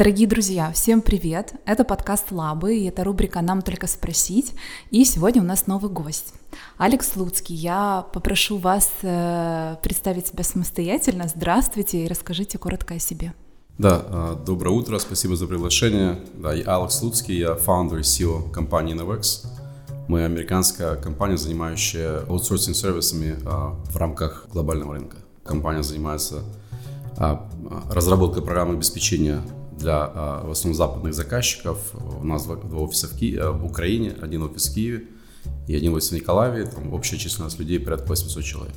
Дорогие друзья, всем привет! Это подкаст Лабы, и это рубрика «Нам только спросить». И сегодня у нас новый гость. Алекс Луцкий, я попрошу вас э, представить себя самостоятельно. Здравствуйте и расскажите коротко о себе. Да, э, доброе утро, спасибо за приглашение. Да, я Алекс Луцкий, я фаундер и CEO компании Novex. Мы американская компания, занимающая аутсорсинг-сервисами э, в рамках глобального рынка. Компания занимается разработкой программы обеспечения для а, в основном западных заказчиков. У нас два, офиса в, Ки... Э, в Украине, один офис в Киеве и один офис в Николаеве. Там общая численность людей порядка 800 человек.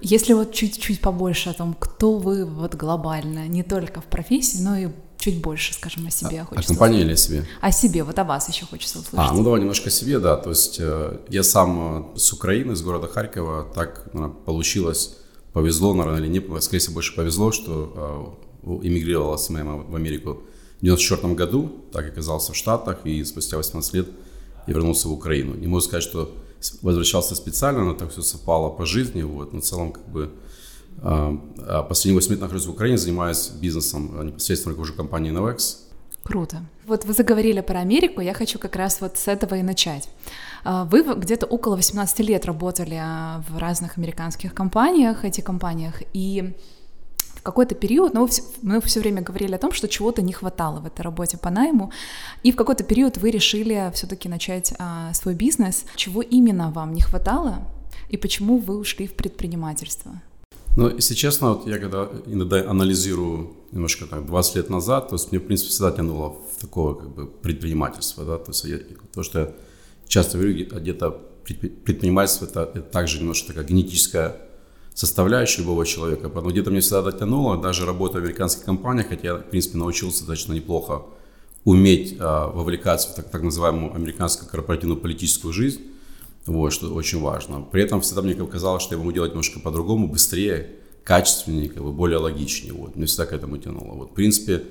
Если вот чуть-чуть побольше о том, кто вы вот глобально, не только в профессии, но и чуть больше, скажем, о себе а, хочется. О компании или о себе? О себе, вот о вас еще хочется услышать. А, ну давай немножко о себе, да. То есть э, я сам э, с Украины, с города Харькова, так наверное, получилось, повезло, наверное, или не, скорее всего, больше повезло, что э, эмигрировала с моей в Америку в 94 году, так оказался в Штатах, и спустя 18 лет я вернулся в Украину. Не могу сказать, что возвращался специально, но так все совпало по жизни, вот, но в целом как бы последние 8 лет нахожусь в Украине, занимаюсь бизнесом а, непосредственно руковожу компанией Novex. Круто. Вот вы заговорили про Америку, я хочу как раз вот с этого и начать. Вы где-то около 18 лет работали в разных американских компаниях, этих компаниях, и в какой-то период, ну, мы все время говорили о том, что чего-то не хватало в этой работе по найму, и в какой-то период вы решили все-таки начать а, свой бизнес. Чего именно вам не хватало, и почему вы ушли в предпринимательство? Ну, если честно, вот я когда иногда анализирую немножко так 20 лет назад, то есть мне, в принципе, всегда тянуло в такое как бы предпринимательство, да, то есть я, то, что я часто говорю, где-то предпринимательство это, это также немножко такая генетическая составляющая любого человека, поэтому где-то мне всегда дотянуло, даже работая в американских компаниях, хотя я, в принципе, научился достаточно неплохо уметь а, вовлекаться в так, так называемую американскую корпоративную политическую жизнь, вот, что очень важно. При этом всегда мне казалось, что я могу делать немножко по-другому, быстрее, качественнее, как бы более логичнее. Вот. Мне всегда к этому тянуло. Вот, в принципе,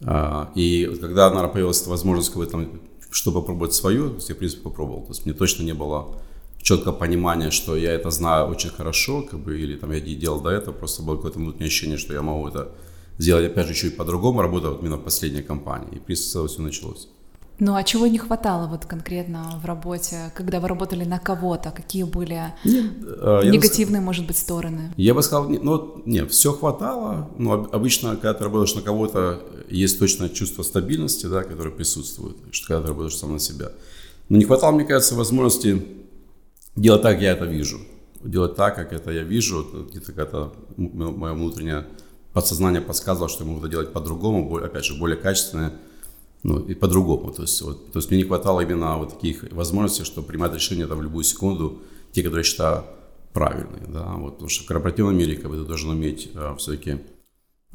э, и когда, наверное, появилась возможность как бы, там, что попробовать свое, то есть я, в принципе, попробовал. То есть мне точно не было четкого понимания, что я это знаю очень хорошо, как бы, или там я делал до этого, просто было какое-то внутреннее ощущение, что я могу это сделать, опять же, чуть по-другому, работа вот именно в последней компании. И, в принципе, все началось. Ну а чего не хватало вот конкретно в работе, когда вы работали на кого-то? Какие были нет, а, негативные, бы, может быть, стороны? Я бы сказал, ну нет, все хватало. Но обычно, когда ты работаешь на кого-то, есть точно чувство стабильности, да, которое присутствует, что когда ты работаешь сам на себя. Но не хватало, мне кажется, возможности делать так, как я это вижу. Делать так, как это я вижу. Где-то какая-то мое внутреннее подсознание подсказывало, что я могу это делать по-другому, опять же, более качественно ну, и по-другому. То есть, вот, то есть мне не хватало именно вот таких возможностей, чтобы принимать решения там в любую секунду, те, которые я считаю правильные. Да? Вот, потому что в корпоративном мире как бы, ты должен уметь а, все-таки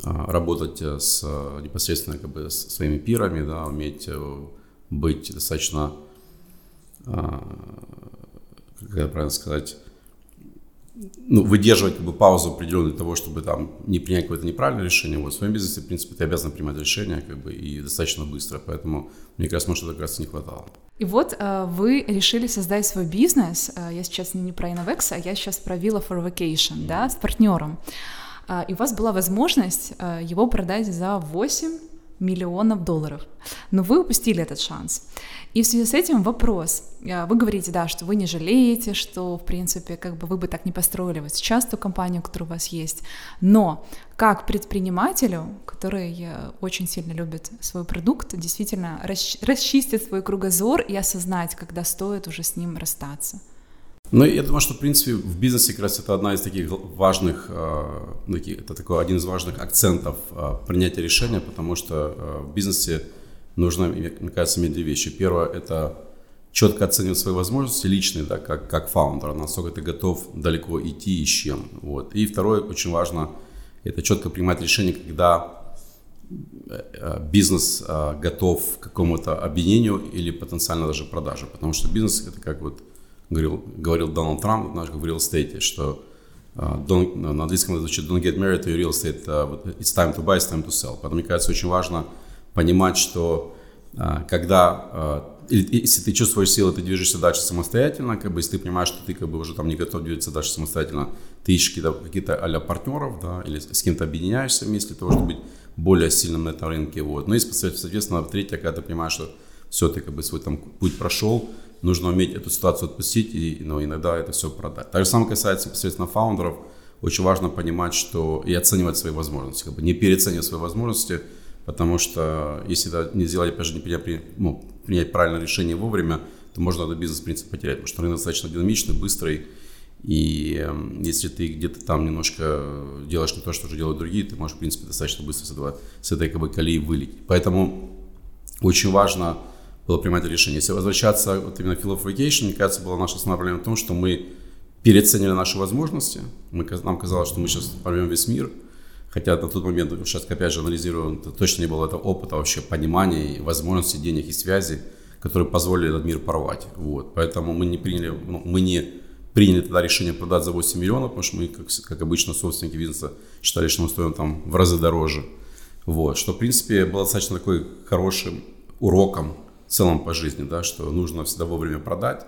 а, работать э, с, непосредственно как бы, с своими пирами, да, уметь э, быть достаточно, а, как это правильно сказать, ну, выдерживать как бы, паузу определенную для того, чтобы там не принять какое-то неправильное решение. Вот в своем бизнесе, в принципе, ты обязан принимать решения как бы, и достаточно быстро. Поэтому мне как раз, может, это как раз не хватало. И вот э, вы решили создать свой бизнес. Э, я сейчас не про Innovex, а я сейчас про Villa for Vacation, mm-hmm. да, с партнером. Э, и у вас была возможность его продать за 8 миллионов долларов. Но вы упустили этот шанс. И в связи с этим вопрос. Э, вы говорите, да, что вы не жалеете, что, в принципе, как бы вы бы так не построили вот сейчас ту компанию, которая у вас есть. Но как предпринимателю, который э, очень сильно любит свой продукт, действительно расчистить свой кругозор и осознать, когда стоит уже с ним расстаться? Ну, я думаю, что, в принципе, в бизнесе как раз это одна из таких важных, э, это такой один из важных акцентов э, принятия решения, потому что э, в бизнесе нужно, мне кажется, иметь две вещи. Первое – это четко оценивать свои возможности личные, да, как, как фаундер, насколько ты готов далеко идти и с чем. Вот. И второе, очень важно, это четко принимать решение, когда бизнес готов к какому-то объединению или потенциально даже продаже. Потому что бизнес – это как вот говорил, говорил Дональд Трамп, в real estate, что uh, don't, на английском это звучит don't get married to real estate, uh, it's time to buy, it's time to sell. Поэтому, мне кажется, очень важно понимать, что а, когда а, если ты чувствуешь силы, ты движешься дальше самостоятельно, как бы, если ты понимаешь, что ты как бы уже там не готов двигаться дальше самостоятельно, ты ищешь какие-то, какие-то а партнеров, да, или с кем-то объединяешься вместе для того, чтобы быть более сильным на этом рынке, вот. Ну и, соответственно, третье, когда ты понимаешь, что все, ты как бы свой там путь прошел, нужно уметь эту ситуацию отпустить и, ну, иногда это все продать. Так же самое касается непосредственно фаундеров, очень важно понимать, что и оценивать свои возможности, как бы не переоценивать свои возможности, потому что если это не сделать, опять же, не принять, ну, принять правильное решение вовремя, то можно этот бизнес, в принципе, потерять, потому что рынок достаточно динамичный, быстрый, и э, если ты где-то там немножко делаешь не то, что уже делают другие, ты можешь, в принципе, достаточно быстро с, этого, с этой как бы, колеи вылить. Поэтому очень важно было принимать решение. Если возвращаться вот именно Field of Vacation, мне кажется, была наша основная проблема в том, что мы переоценили наши возможности. Мы, нам казалось, что мы сейчас порвем весь мир – Хотя на тот момент, сейчас опять же анализирую, точно не было этого опыта вообще понимания, возможностей, денег и связи, которые позволили этот мир порвать. Вот. Поэтому мы не приняли, ну, мы не приняли тогда решение продать за 8 миллионов, потому что мы, как, как обычно, собственники бизнеса считали, что мы стоим там в разы дороже. Вот. Что, в принципе, было достаточно такой хорошим уроком в целом по жизни, да, что нужно всегда вовремя продать,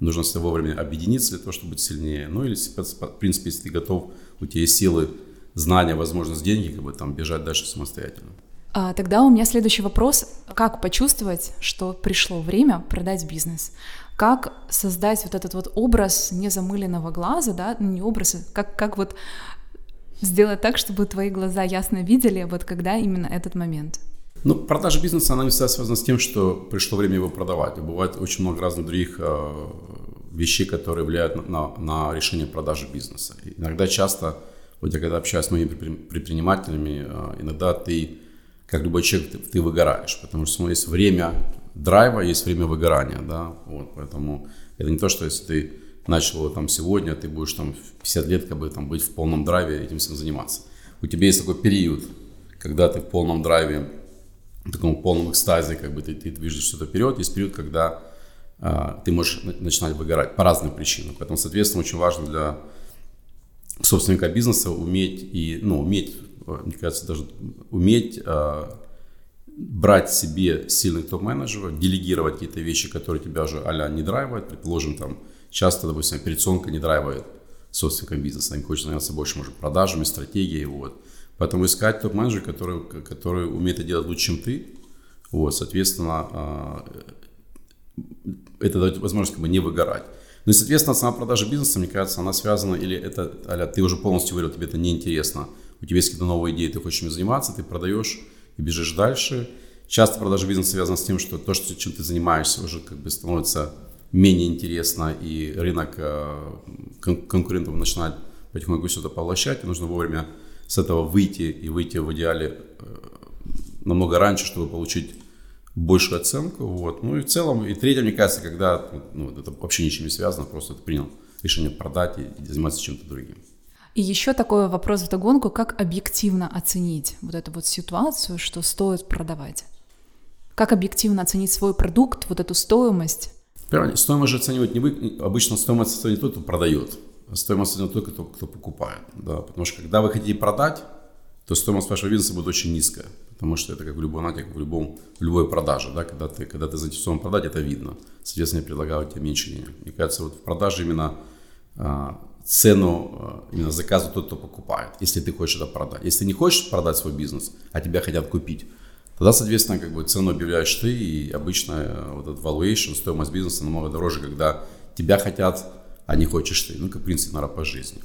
нужно всегда вовремя объединиться для того, чтобы быть сильнее. Ну или, в принципе, если ты готов, у тебя есть силы знания, возможность, деньги, как бы там бежать дальше самостоятельно. А, тогда у меня следующий вопрос. Как почувствовать, что пришло время продать бизнес? Как создать вот этот вот образ незамыленного глаза, да, ну, не образ, а как, как вот сделать так, чтобы твои глаза ясно видели, вот когда именно этот момент? Ну, продажа бизнеса, она не всегда связана с тем, что пришло время его продавать. Бывает очень много разных других э, вещей, которые влияют на, на решение продажи бизнеса. Иногда часто вот я когда общаюсь с моими предпринимателями, а, иногда ты, как любой человек, ты, ты выгораешь, потому что есть время драйва, есть время выгорания, да, вот, поэтому это не то, что если ты начал его там сегодня, ты будешь там в 50 лет как бы там быть в полном драйве этим всем заниматься. У тебя есть такой период, когда ты в полном драйве, в таком полном экстазе, как бы ты, ты движешься что-то вперед, есть период, когда а, ты можешь начинать выгорать по разным причинам. Поэтому, соответственно, очень важно для собственника бизнеса уметь и, ну, уметь, мне кажется, даже уметь э, брать себе сильных топ-менеджеров, делегировать какие-то вещи, которые тебя уже а не драйвают. Предположим, там часто, допустим, операционка не драйвает собственника бизнеса, им хочется заняться больше, может, продажами, стратегией, вот. Поэтому искать топ-менеджера, который, который умеет это делать лучше, чем ты, вот, соответственно, э, это дает возможность как бы не выгорать. Ну и, соответственно, сама продажа бизнеса, мне кажется, она связана, или это, аля, ты уже полностью говорил, тебе это неинтересно, у тебя есть какие-то новые идеи, ты хочешь ими заниматься, ты продаешь и бежишь дальше. Часто продажа бизнеса связана с тем, что то, что, чем ты занимаешься, уже как бы становится менее интересно, и рынок э, кон- конкурентов начинает потихоньку все это поглощать, и нужно вовремя с этого выйти и выйти в идеале э, намного раньше, чтобы получить большую оценку. Вот. Ну и в целом, и третье, мне кажется, когда ну, это вообще ничем не связано, просто ты принял решение продать и, заниматься чем-то другим. И еще такой вопрос в догонку, как объективно оценить вот эту вот ситуацию, что стоит продавать? Как объективно оценить свой продукт, вот эту стоимость? Первое, стоимость же оценивать не вы, обычно стоимость оценивает тот, кто продает, стоимость оценивает тот, кто, кто покупает, да, потому что когда вы хотите продать, то стоимость вашего бизнеса будет очень низкая. Потому что это как в любом нате, как в, любом, в любой продаже. Да? Когда, ты, когда ты заинтересован продать, это видно. Соответственно, я предлагаю тебе меньше денег. Мне кажется, вот в продаже именно а, цену а, именно заказу тот, кто покупает, если ты хочешь это продать. Если ты не хочешь продать свой бизнес, а тебя хотят купить, тогда, соответственно, как бы цену объявляешь ты, и обычно э, вот этот valuation, стоимость бизнеса намного дороже, когда тебя хотят, а не хочешь ты. Ну, как, в принципе, наверное, по жизни.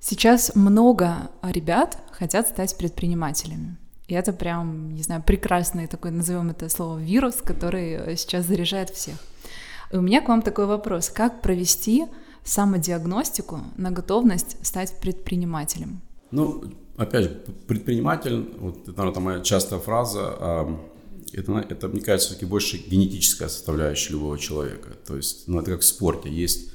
Сейчас много ребят хотят стать предпринимателями. И это прям, не знаю, прекрасный такой, назовем это слово, вирус, который сейчас заряжает всех. И у меня к вам такой вопрос. Как провести самодиагностику на готовность стать предпринимателем? Ну, опять же, предприниматель, вот это, наверное, моя частая фраза, это, это мне кажется, все-таки больше генетическая составляющая любого человека. То есть, ну, это как в спорте. Есть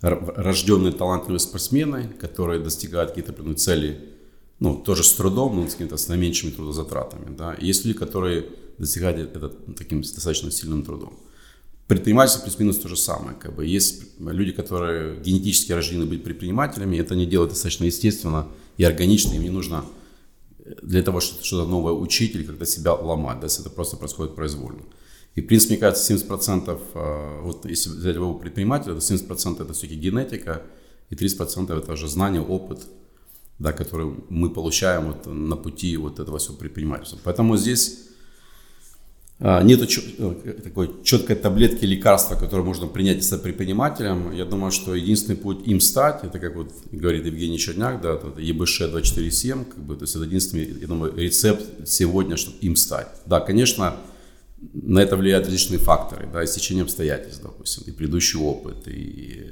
рожденные талантливые спортсмены, которые достигают какие-то определенные цели, ну, тоже с трудом, но с какими-то с наименьшими трудозатратами, да. Есть люди, которые достигают это таким достаточно сильным трудом. Предпринимательство плюс-минус то же самое. Как бы. Есть люди, которые генетически рождены быть предпринимателями, это они делают достаточно естественно и органично, им не нужно для того, чтобы что-то новое учить или как-то себя ломать, да, если это просто происходит произвольно. И, в принципе, мне кажется, 70%, э, вот если взять любого предпринимателя, то 70% это все-таки генетика, и 30% это уже знание, опыт, да, который мы получаем вот на пути вот этого всего предпринимательства. Поэтому здесь нет э, такой четкой таблетки лекарства, которое можно принять с предпринимателем. Я думаю, что единственный путь им стать, это как вот говорит Евгений Черняк, да, это ЕБШ 247, как бы, то есть это единственный, я думаю, рецепт сегодня, чтобы им стать. Да, конечно, на это влияют различные факторы, да, и обстоятельств, допустим, и предыдущий опыт, и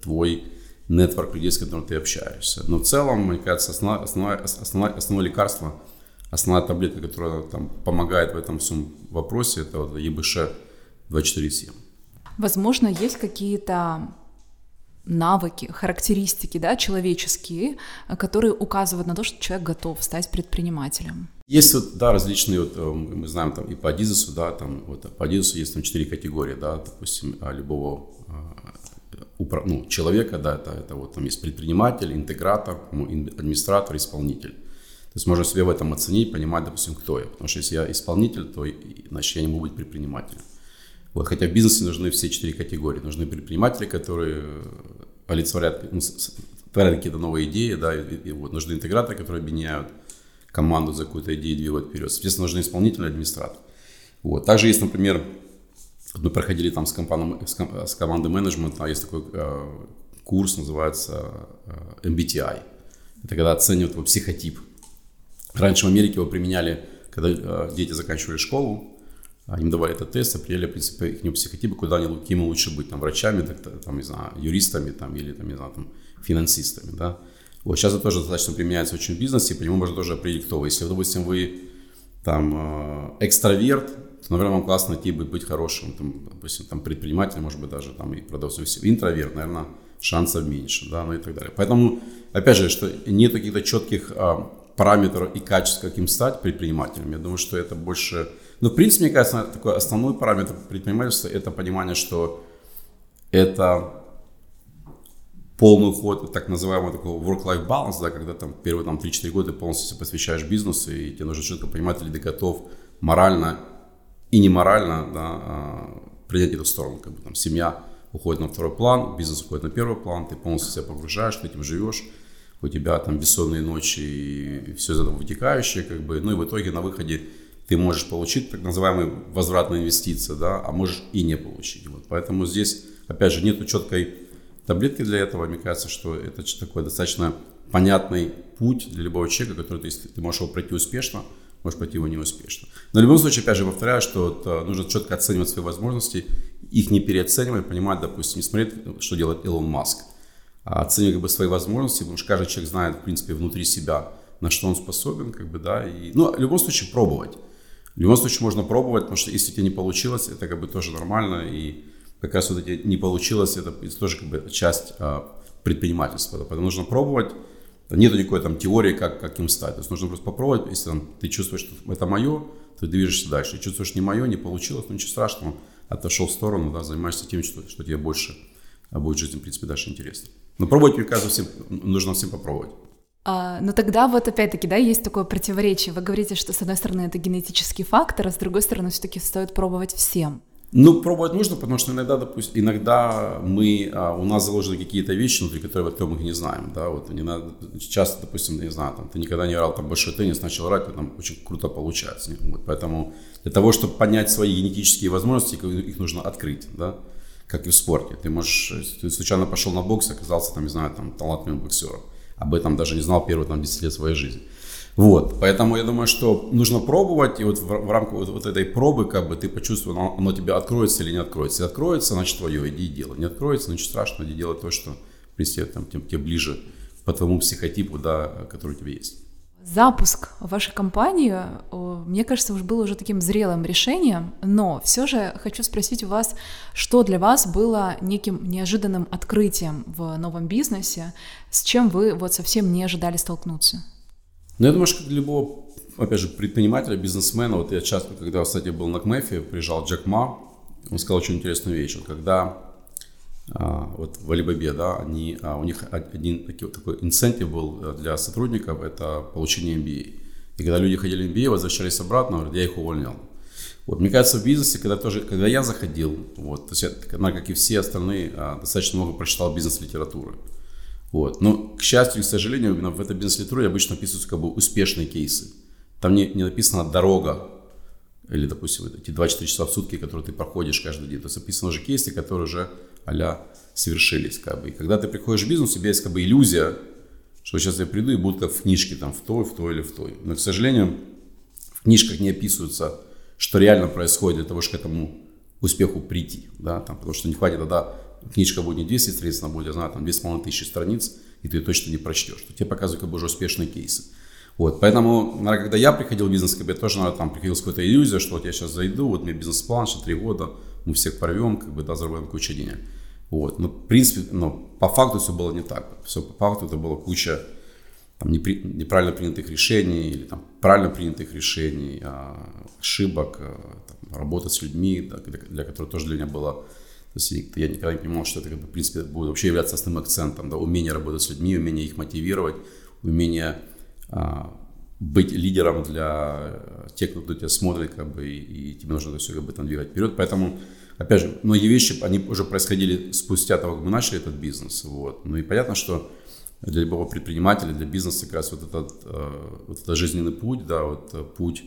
твой нетворк людей, с которыми ты общаешься. Но в целом, мне кажется, основное, основное, основное, основное лекарство, основная таблетка, которая там помогает в этом всем вопросе, это вот ЕБШ 247. Возможно, есть какие-то навыки, характеристики, да, человеческие, которые указывают на то, что человек готов стать предпринимателем. Есть вот, да, различные, вот, э, мы знаем там и по Адизесу, да, там, вот по Адизесу есть там четыре категории, да, допустим, а, любого ну, человека, да, это, это вот там есть предприниматель, интегратор, администратор, исполнитель. То есть можно себе в этом оценить, понимать, допустим, кто я. Потому что если я исполнитель, то значит я не могу быть предпринимателем. Вот, хотя в бизнесе нужны все четыре категории. Нужны предприниматели, которые олицетворяют, ну, творят какие-то новые идеи, да, и, и вот нужны интеграторы, которые объединяют команду за какую-то идею и двигают вперед. Соответственно, нужны исполнители, администратор. Вот. Также есть, например, мы проходили там с, компанией, с командой менеджмента, есть такой э, курс, называется э, MBTI. Это когда оценивают твой психотип. Раньше в Америке его применяли, когда э, дети заканчивали школу, им давали этот тест, определяли, в принципе, их психотипа, куда они, кем лучше быть, там, врачами, так, там, не знаю, юристами, там, или, там, не знаю, там, финансистами, да. Вот сейчас это тоже достаточно применяется очень в бизнесе, по нему можно тоже определить, кто вы. Если, допустим, вы там экстраверт, наверное, вам классно найти бы быть хорошим, там, допустим, там, предпринимателем, может быть, даже там и продавцом. Интроверт, наверное, шансов меньше, да, ну и так далее. Поэтому, опять же, что нет каких-то четких а, параметров и качеств, каким стать предпринимателем. Я думаю, что это больше... Ну, в принципе, мне кажется, такой основной параметр предпринимательства – это понимание, что это полный уход, так называемый такой work-life balance, да, когда там первые там, 3-4 года ты полностью себя посвящаешь бизнесу, и тебе нужно четко понимать, или ты готов морально и не морально да, а, принять эту сторону. Как бы, там, семья уходит на второй план, бизнес уходит на первый план, ты полностью себя погружаешь, ты этим живешь, у тебя там бессонные ночи и все из этого вытекающее, как бы, ну и в итоге на выходе ты можешь получить так называемые возвратные инвестиции, да, а можешь и не получить. Вот. Поэтому здесь, опять же, нет четкой таблетки для этого. Мне кажется, что это такой достаточно понятный путь для любого человека, который ты, ты можешь его пройти успешно, может пойти его неуспешно. Но в любом случае, опять же, повторяю, что э, нужно четко оценивать свои возможности, их не переоценивать, понимать, допустим, не смотреть, что делает Илон Маск, оценивать как бы, свои возможности, потому что каждый человек знает, в принципе, внутри себя, на что он способен, как бы, да, и, ну, в любом случае, пробовать. В любом случае можно пробовать, потому что если тебе не получилось, это как бы тоже нормально, и как раз вот эти не получилось, это, тоже как бы часть а, предпринимательства. Поэтому нужно пробовать, нет никакой там теории, как, как им стать. То есть нужно просто попробовать. Если там, ты чувствуешь, что это мое, ты движешься дальше. Если чувствуешь, не мое, не получилось, ну ничего страшного. Отошел в сторону, да, занимаешься тем, что, что тебе больше а будет жизнь, в принципе, дальше интересно. Но пробовать, мне кажется, всем, нужно всем попробовать. А, но тогда вот опять-таки, да, есть такое противоречие. Вы говорите, что с одной стороны это генетический фактор, а с другой стороны все-таки стоит пробовать всем. Ну, пробовать нужно, потому что иногда, допустим, иногда мы, а, у нас заложены какие-то вещи, внутри которых мы их не знаем, да, вот не надо, часто, допустим, не знаю, там, ты никогда не играл там большой теннис, начал играть, там очень круто получается, вот, поэтому для того, чтобы понять свои генетические возможности, их нужно открыть, да, как и в спорте, ты можешь, ты случайно пошел на бокс, оказался там, не знаю, там, талантливым боксером, об этом даже не знал первые там 10 лет своей жизни, вот, поэтому я думаю, что нужно пробовать, и вот в, в рамках вот, вот этой пробы, как бы ты почувствовал, оно, оно тебе откроется или не откроется. Если откроется, значит твое, иди и делай. Не откроется, значит страшно, иди делать то, что, в принципе, там, тем, тебе ближе по твоему психотипу, да, который у тебя есть. Запуск вашей компании, мне кажется, уже был уже таким зрелым решением, но все же хочу спросить у вас, что для вас было неким неожиданным открытием в новом бизнесе, с чем вы вот совсем не ожидали столкнуться? Ну, я думаю, что для любого, опять же, предпринимателя, бизнесмена, вот я часто, когда, кстати, был на КМЭФе, приезжал Джек Ма, он сказал очень интересную вещь, вот когда вот в Алибабе, да, они, а, у них один такой, инцентив был для сотрудников, это получение MBA. И когда люди ходили MBA, возвращались обратно, говорят, я их увольнял. Вот, мне кажется, в бизнесе, когда, тоже, когда я заходил, вот, то есть я, как и все остальные, а, достаточно много прочитал бизнес-литературы. Вот. Но, к счастью и к сожалению, в этой бизнес-литературе обычно описываются как бы успешные кейсы. Там не, не написана дорога, или, допустим, эти 24 часа в сутки, которые ты проходишь каждый день. То есть описаны уже кейсы, которые уже а совершились. Как бы. И когда ты приходишь в бизнес, у тебя есть как бы иллюзия, что сейчас я приду и будут как в книжке, там, в той, в той или в той. Но, к сожалению, в книжках не описываются, что реально происходит для того, чтобы к этому успеху прийти. Да? Там, потому что не хватит тогда, книжка будет не 200 страниц, она будет, я знаю, там 2,5 тысячи страниц, и ты точно не прочтешь. Тебе показывают как бы уже успешные кейсы. Вот, поэтому, наверное, когда я приходил в бизнес, как бы, я тоже, наверное, там с какой-то иллюзией, что вот я сейчас зайду, вот меня бизнес-план, что три года, мы всех порвем, как бы, да, заработаем кучу денег. Вот, но, в принципе, ну, по факту все было не так. Все по факту это было куча там, непри, неправильно принятых решений или там, правильно принятых решений, а, ошибок, а, там, работа с людьми, да, для, для которых тоже для меня было то есть я никогда не понимал, что это, как бы, в принципе, будет вообще являться основным акцентом. Да, умение работать с людьми, умение их мотивировать, умение быть лидером для тех, кто тебя смотрит, как бы, и, и тебе нужно это все как бы там двигать вперед. Поэтому, опять же, многие вещи, они уже происходили спустя того, как мы начали этот бизнес. Вот. Ну и понятно, что для любого предпринимателя, для бизнеса как раз вот этот, э, вот этот жизненный путь, да, вот э, путь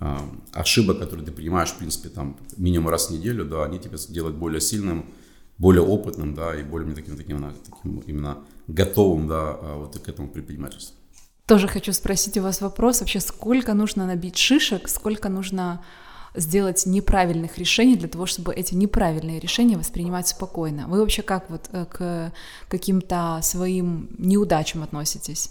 э, ошибок, которые ты принимаешь, в принципе, там минимум раз в неделю, да, они тебя делают более сильным, более опытным, да, и более таким, таким, таким именно готовым, да, вот к этому предпринимательству. Тоже хочу спросить у вас вопрос, вообще сколько нужно набить шишек, сколько нужно сделать неправильных решений для того, чтобы эти неправильные решения воспринимать спокойно. Вы вообще как вот э, к каким-то своим неудачам относитесь?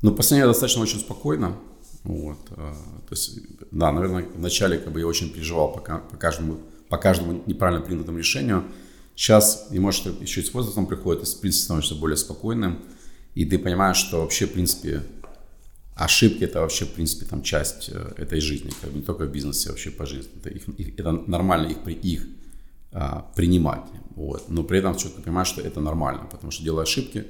Ну, последнее достаточно очень спокойно. Вот. Э, то есть, да, наверное, вначале как бы я очень переживал по, по, каждому, по каждому неправильно принятому решению. Сейчас, и может, еще и с возрастом приходит, и, в принципе, становишься более спокойным, и ты понимаешь, что вообще, в принципе, ошибки это вообще, в принципе, там часть э, этой жизни, как бы не только в бизнесе, а вообще по жизни. Это, их, их, это нормально их, их а, принимать. Вот. Но при этом четко понимаешь, что это нормально, потому что делая ошибки,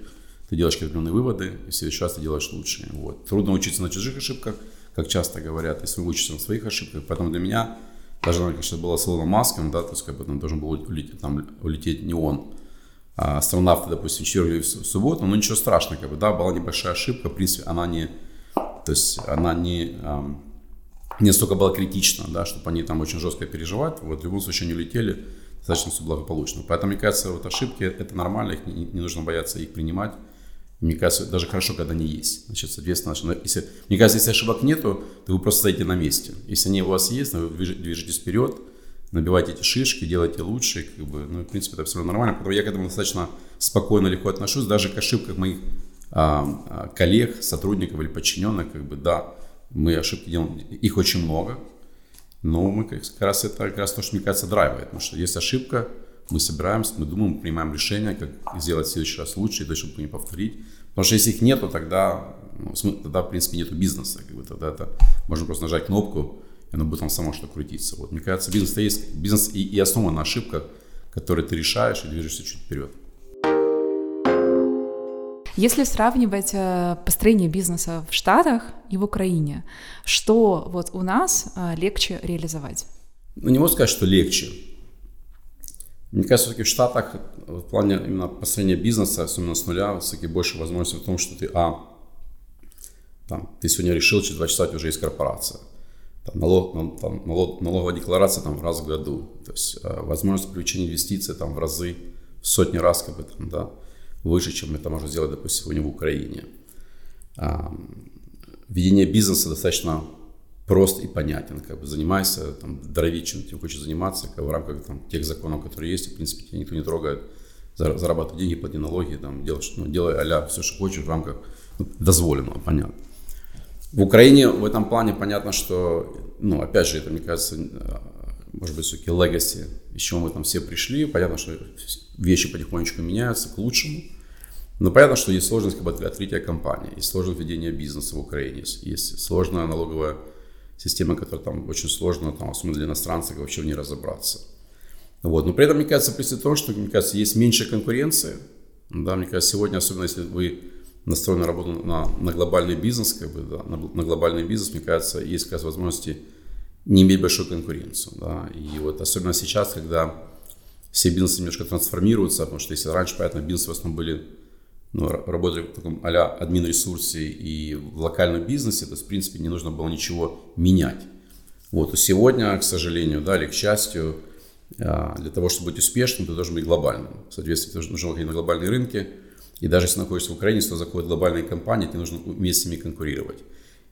ты делаешь определенные выводы, и в следующий раз ты делаешь лучше. Вот. Трудно учиться на чужих ошибках, как часто говорят, если вы учитесь на своих ошибках. Поэтому для меня, даже, конечно, было с Илоном Маском, да, то есть как бы там должен был улететь, там, улететь не он, а астронавты, допустим, четверг в субботу, но ничего страшного, как бы, да, была небольшая ошибка, в принципе, она не то есть она не, не столько была критична, да, чтобы они там очень жестко переживать. Вот в любом случае они улетели достаточно все благополучно. Поэтому, мне кажется, вот ошибки это нормально, их не, не нужно бояться их принимать. Мне кажется, даже хорошо, когда они есть. Значит, соответственно, если, мне кажется, если ошибок нету, то вы просто стоите на месте. Если они у вас есть, вы движетесь вперед, набивайте эти шишки, делайте лучше, как бы, ну, в принципе, это равно нормально. Поэтому я к этому достаточно спокойно, легко отношусь, даже к ошибкам моих коллег, сотрудников или подчиненных, как бы, да, мы ошибки делаем, их очень много, но мы как раз это как раз то, что, мне кажется, драйвает, потому что есть ошибка, мы собираемся, мы думаем, принимаем решение, как сделать в следующий раз лучше, и то, чтобы не повторить. Потому что если их нету, тогда, ну, тогда в принципе, нету бизнеса. Как бы, тогда это можно просто нажать кнопку, и оно будет там само что крутиться. Вот. Мне кажется, бизнес, есть, бизнес и, и основан на ошибках, ты решаешь и движешься чуть вперед. Если сравнивать э, построение бизнеса в Штатах и в Украине, что вот у нас э, легче реализовать? Ну, не могу сказать, что легче. Мне кажется, все-таки в Штатах в плане именно построения бизнеса, особенно с нуля, все-таки больше возможностей в том, что ты, а, там, ты сегодня решил, через два часа у тебя уже есть корпорация. Там, налог, там, налог, налоговая декларация там, раз в году. То есть э, возможность привлечения инвестиций там, в разы, в сотни раз, как бы, там, да выше, чем это можно сделать, допустим, сегодня в Украине. А, ведение бизнеса достаточно прост и понятен. Как бы занимайся, там, дрови, чем ты хочешь заниматься, как в рамках там, тех законов, которые есть, в принципе, тебя никто не трогает. Зарабатывай деньги, плати налоги, там, делай, ну, делай а все, что хочешь в рамках ну, дозволенного, понятно. В Украине в этом плане понятно, что, ну, опять же, это, мне кажется, может быть, все-таки legacy, из чего мы там все пришли. Понятно, что вещи потихонечку меняются к лучшему. Но понятно, что есть сложность как бы, для открытия компании, есть сложность ведения бизнеса в Украине, есть сложная налоговая система, которая там очень сложно, там, особенно для иностранцев, вообще в ней разобраться. Вот. Но при этом, мне кажется, при том, что, мне кажется, есть меньше конкуренции. Да, мне кажется, сегодня, особенно если вы настроен на работу на, на глобальный бизнес, как бы, да, на, на глобальный бизнес, мне кажется, есть как раз возможности не иметь большую конкуренцию. Да. И вот особенно сейчас, когда все бизнесы немножко трансформируются, потому что если раньше, понятно, бизнесы в основном были, ну, работали в таком а-ля админ-ресурсе и в локальном бизнесе, то, в принципе, не нужно было ничего менять. Вот, и сегодня, к сожалению, да, или к счастью, а, для того, чтобы быть успешным, ты должен быть глобальным. Соответственно, тебе нужно выходить на глобальные рынки, и даже если находишься в Украине, если заходят глобальные компании, тебе нужно уметь с ними конкурировать.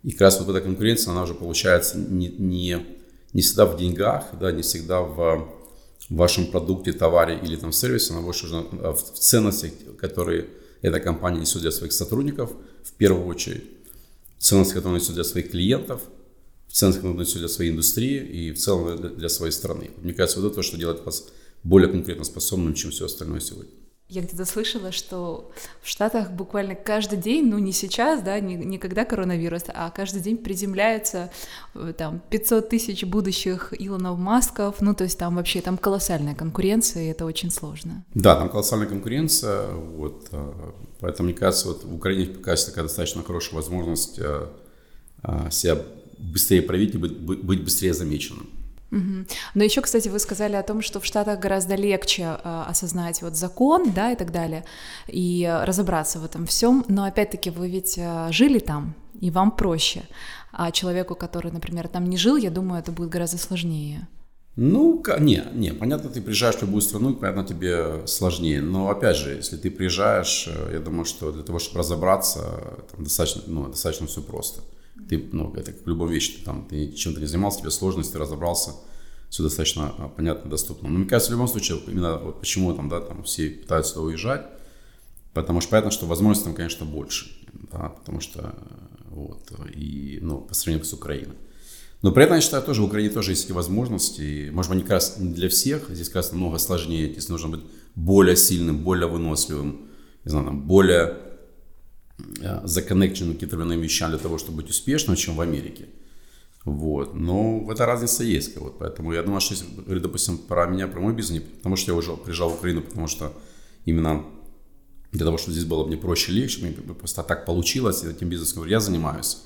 И как раз вот эта конкуренция, она уже получается не, не, не всегда в деньгах, да, не всегда в вашем продукте, товаре или там сервисе, она больше уже в ценностях, которые эта компания несет для своих сотрудников в первую очередь, ценности, которые несет для своих клиентов, в ценности, которые несет для своей индустрии и в целом для своей страны. Мне кажется, вот это то, что делает вас более конкурентоспособным, чем все остальное сегодня. Я где-то слышала, что в Штатах буквально каждый день, ну не сейчас, да, не, не когда коронавирус, а каждый день приземляются э, там 500 тысяч будущих Илонов Масков, ну то есть там вообще там колоссальная конкуренция, и это очень сложно. Да, там колоссальная конкуренция, вот, э, поэтому мне кажется, вот в Украине пока есть такая достаточно хорошая возможность э, себя быстрее проявить и быть быстрее замеченным. Угу. Но еще, кстати, вы сказали о том, что в Штатах гораздо легче э, осознать вот закон, да, и так далее, и разобраться в этом всем. Но опять-таки вы ведь э, жили там, и вам проще. А человеку, который, например, там не жил, я думаю, это будет гораздо сложнее. Ну, не, не, понятно, ты приезжаешь в любую страну, понятно, тебе сложнее. Но опять же, если ты приезжаешь, э, я думаю, что для того, чтобы разобраться, там достаточно, ну, достаточно все просто. Ты, ну, это как в любом вещи, там, ты чем-то не занимался, тебе сложность, ты разобрался, все достаточно а, понятно, доступно. Но мне кажется, в любом случае, именно вот почему там, да, там все пытаются туда уезжать, потому что понятно, что возможностей там, конечно, больше, да, потому что вот, и, ну, по сравнению с Украиной. Но при этом я считаю, тоже в Украине тоже есть эти возможности. Может быть, не как раз не для всех. Здесь как раз намного сложнее. Здесь нужно быть более сильным, более выносливым, не знаю, там, более Э, законнекчены каким-то иным вещам для того, чтобы быть успешным, чем в Америке. Вот. Но эта разница есть. Вот. Поэтому я думаю, что если допустим, про меня, про мой бизнес, потому что я уже приезжал в Украину, потому что именно для того, чтобы здесь было мне проще, легче, мне просто так получилось, и этим бизнесом я занимаюсь.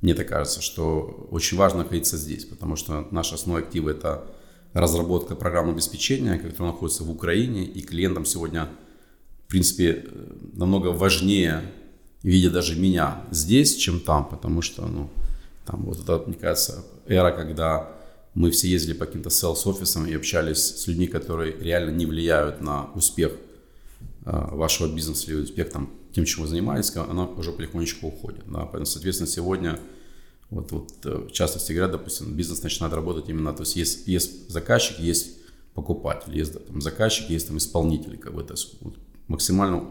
Мне так кажется, что очень важно находиться здесь, потому что наш основной актив – это разработка программ обеспечения, которая находится в Украине, и клиентам сегодня, в принципе, э, намного важнее видя даже меня здесь, чем там, потому что, ну, там вот это, мне кажется, эра, когда мы все ездили по каким-то селс-офисам и общались с людьми, которые реально не влияют на успех э, вашего бизнеса или успех там, тем, чем вы занимаетесь, она уже потихонечку уходит. Да? Поэтому, соответственно, сегодня вот, вот э, в частности говорят, допустим, бизнес начинает работать именно, то есть есть, есть заказчик, есть покупатель, есть там, заказчик, есть там исполнитель, как бы, то есть вот, максимально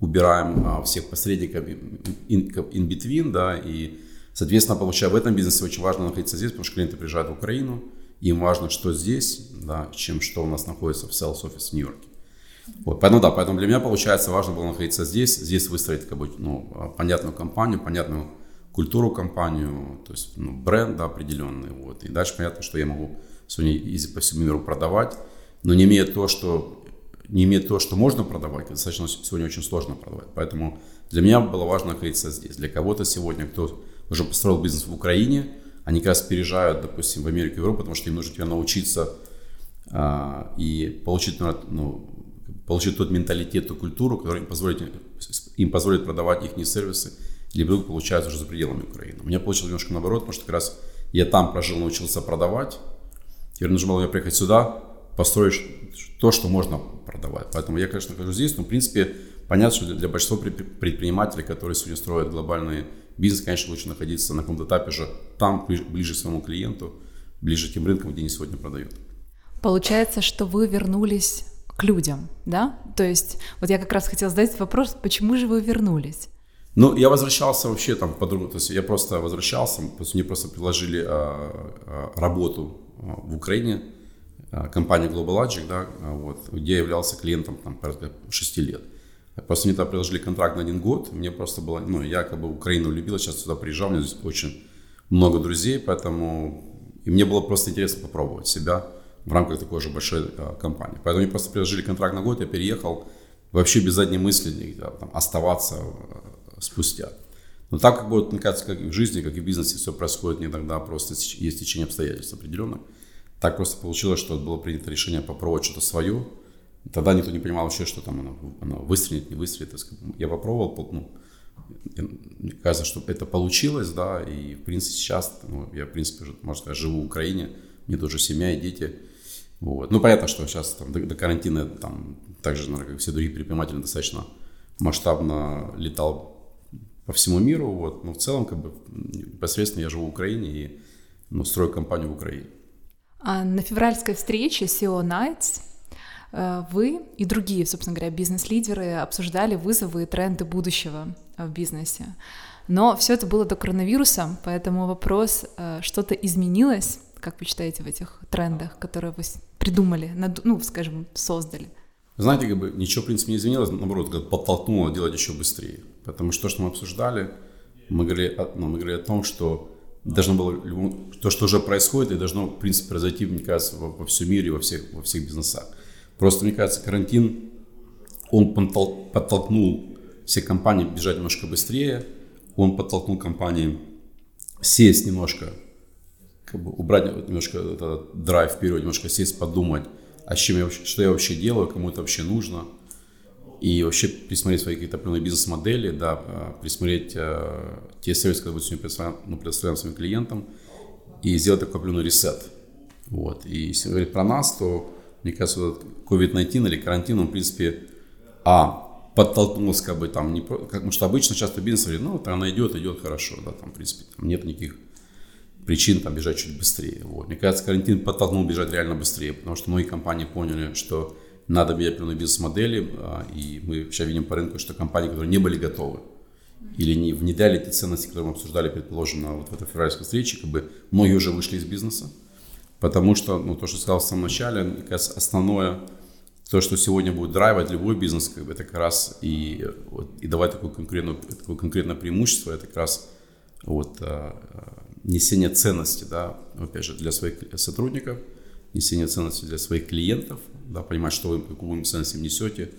убираем а, всех посредников in, between, да, и, соответственно, получая в этом бизнесе очень важно находиться здесь, потому что клиенты приезжают в Украину, им важно, что здесь, да, чем что у нас находится в sales office в Нью-Йорке. Вот, поэтому да, поэтому для меня получается важно было находиться здесь, здесь выстроить как бы, ну, а, понятную компанию, понятную культуру компанию, то есть ну, бренд да, определенный, вот, и дальше понятно, что я могу сегодня ездить по всему миру продавать, но не имея то, что не имеет то, что можно продавать, достаточно сегодня очень сложно продавать. Поэтому для меня было важно находиться здесь. Для кого-то сегодня, кто уже построил бизнес в Украине, они как раз переезжают, допустим, в Америку и Европу, потому что им нужно тебя научиться а, и получить, ну, получить тот менталитет, ту культуру, которая им позволит, им позволит продавать их сервисы, или вдруг получается уже за пределами Украины. У меня получилось немножко наоборот, потому что как раз я там прожил, научился продавать. Теперь нужно было мне приехать сюда, построить то, что можно продавать. Поэтому я, конечно, нахожусь здесь, но, в принципе, понятно, что для, большинства предпринимателей, которые сегодня строят глобальный бизнес, конечно, лучше находиться на каком-то этапе же там, ближе, к своему клиенту, ближе к тем рынкам, где они сегодня продают. Получается, что вы вернулись к людям, да? То есть, вот я как раз хотела задать вопрос, почему же вы вернулись? Ну, я возвращался вообще там по-другому, то есть я просто возвращался, то есть мне просто предложили а, а, работу а, в Украине, компания Global Logic, да, а, вот, где я являлся клиентом там, порядка 6 лет. Просто мне тогда предложили контракт на один год, мне просто было, ну, я как бы Украину любил, сейчас сюда приезжал, у меня здесь очень много друзей, поэтому и мне было просто интересно попробовать себя в рамках такой же большой а, компании. Поэтому мне просто предложили контракт на год, я переехал вообще без задней мысли да, там, оставаться спустя. Но так как, вот, мне кажется, как и в жизни, как и в бизнесе, все происходит не тогда, просто есть течение обстоятельств определенных. Так просто получилось, что было принято решение попробовать что-то свое. Тогда никто не понимал вообще, что там оно, оно выстрелит, не выстрелит. Я попробовал, ну, мне кажется, что это получилось, да, и, в принципе, сейчас, ну, я, в принципе, можно сказать, живу в Украине, мне тоже семья и дети, вот. Ну, понятно, что сейчас там, до, до карантина, там, также, наверное, как все другие предприниматели, достаточно масштабно летал по всему миру, вот, но в целом, как бы, непосредственно я живу в Украине и, ну, строю компанию в Украине. А на февральской встрече SEO Nights э, вы и другие, собственно говоря, бизнес-лидеры обсуждали вызовы и тренды будущего в бизнесе. Но все это было до коронавируса, поэтому вопрос, э, что-то изменилось, как вы считаете, в этих трендах, которые вы придумали, ну, скажем, создали? Знаете, как бы ничего, в принципе, не изменилось, наоборот, как подтолкнуло делать еще быстрее. Потому что то, что мы обсуждали, мы говорили, ну, мы говорили о том, что должно было, то, что уже происходит, и должно, в принципе, произойти, мне кажется, во, во всем мире, во всех, во всех бизнесах. Просто, мне кажется, карантин, он подтолкнул все компании бежать немножко быстрее, он подтолкнул компании сесть немножко, как бы убрать немножко этот драйв вперед, немножко сесть, подумать, а с чем я, что я вообще делаю, кому это вообще нужно. И вообще присмотреть свои какие-то определенные бизнес-модели, да, а, присмотреть э, те сервисы, которые мы сегодня ну, предоставляем своим клиентам, и сделать такой определенный ресет. Вот. И если говорить про нас, то, мне кажется, вот COVID-19 или карантин, он, в принципе, а, подтолкнулся как бы там, не, как, потому что обычно часто бизнес говорит, ну, она идет, идет хорошо, да, там, в принципе, там нет никаких причин там бежать чуть быстрее. Вот. Мне кажется, карантин подтолкнул бежать реально быстрее, потому что многие компании поняли, что надо менять определенные бизнес-модели, а, и мы сейчас видим по рынку, что компании, которые не были готовы или не внедряли те ценности, которые мы обсуждали, предположим, вот в этой февральской встрече, как бы многие уже вышли из бизнеса, потому что, ну, то, что сказал в самом начале, мне кажется, основное, то, что сегодня будет драйвать любой бизнес, как бы, это как раз и, вот, и давать такое конкретное, такое конкретное преимущество, это как раз вот, а, несение ценности, да, опять же, для своих сотрудников, несение ценности для своих клиентов, да, понимать, что вы, какую вы ценность им несете.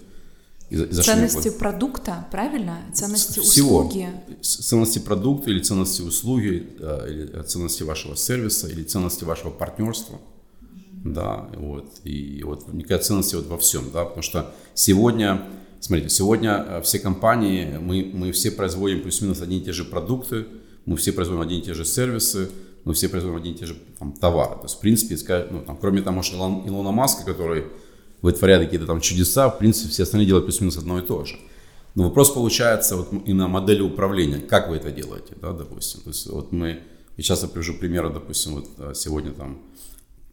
И и за ценности продукта, правильно? Ценности Всего. услуги. Ценности продукта или ценности услуги, или ценности вашего сервиса, или ценности вашего партнерства. Да, вот. И вот, мне кажется, ценности вот во всем, да, потому что сегодня, смотрите, сегодня э, все компании, мы, мы все производим плюс-минус одни и те же продукты, мы все производим одни и те же сервисы, мы все производим одни и те же там, товары. То есть, в принципе, ну, там, кроме там, может, Илон, Илона Маска, который вытворяет какие-то там чудеса, в принципе, все остальные делают плюс-минус одно и то же. Но вопрос получается вот именно модели управления. Как вы это делаете, да, допустим. То есть, вот мы, я часто привожу примеры, допустим, вот а, сегодня там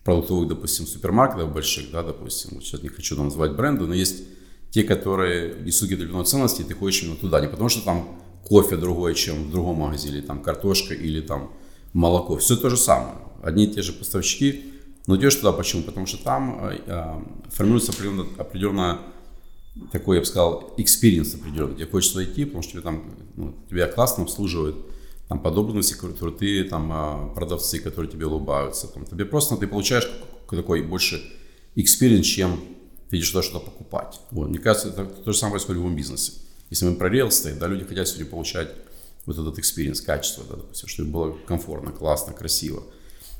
продуктовых, допустим, супермаркетов больших, да, допустим, вот сейчас не хочу там называть бренды, но есть те, которые несут какие-то ценности, и ты ходишь именно туда, не потому что там кофе другой, чем в другом магазине, там картошка или там молоко. Все то же самое. Одни и те же поставщики, но идешь туда почему? Потому что там э, э формируется определенно, определенно такой, я бы сказал, experience определенный. Тебе хочется идти, потому что тебе там, ну, тебя классно обслуживают, там подобные крутые там э, продавцы, которые тебе улыбаются. Там, тебе просто ты получаешь такой больше experience, чем ты идешь туда что-то покупать. Вот. Мне кажется, это то же самое происходит в любом бизнесе. Если мы про estate, да, люди хотят сегодня получать вот этот experience, качество, да, допустим, чтобы было комфортно, классно, красиво.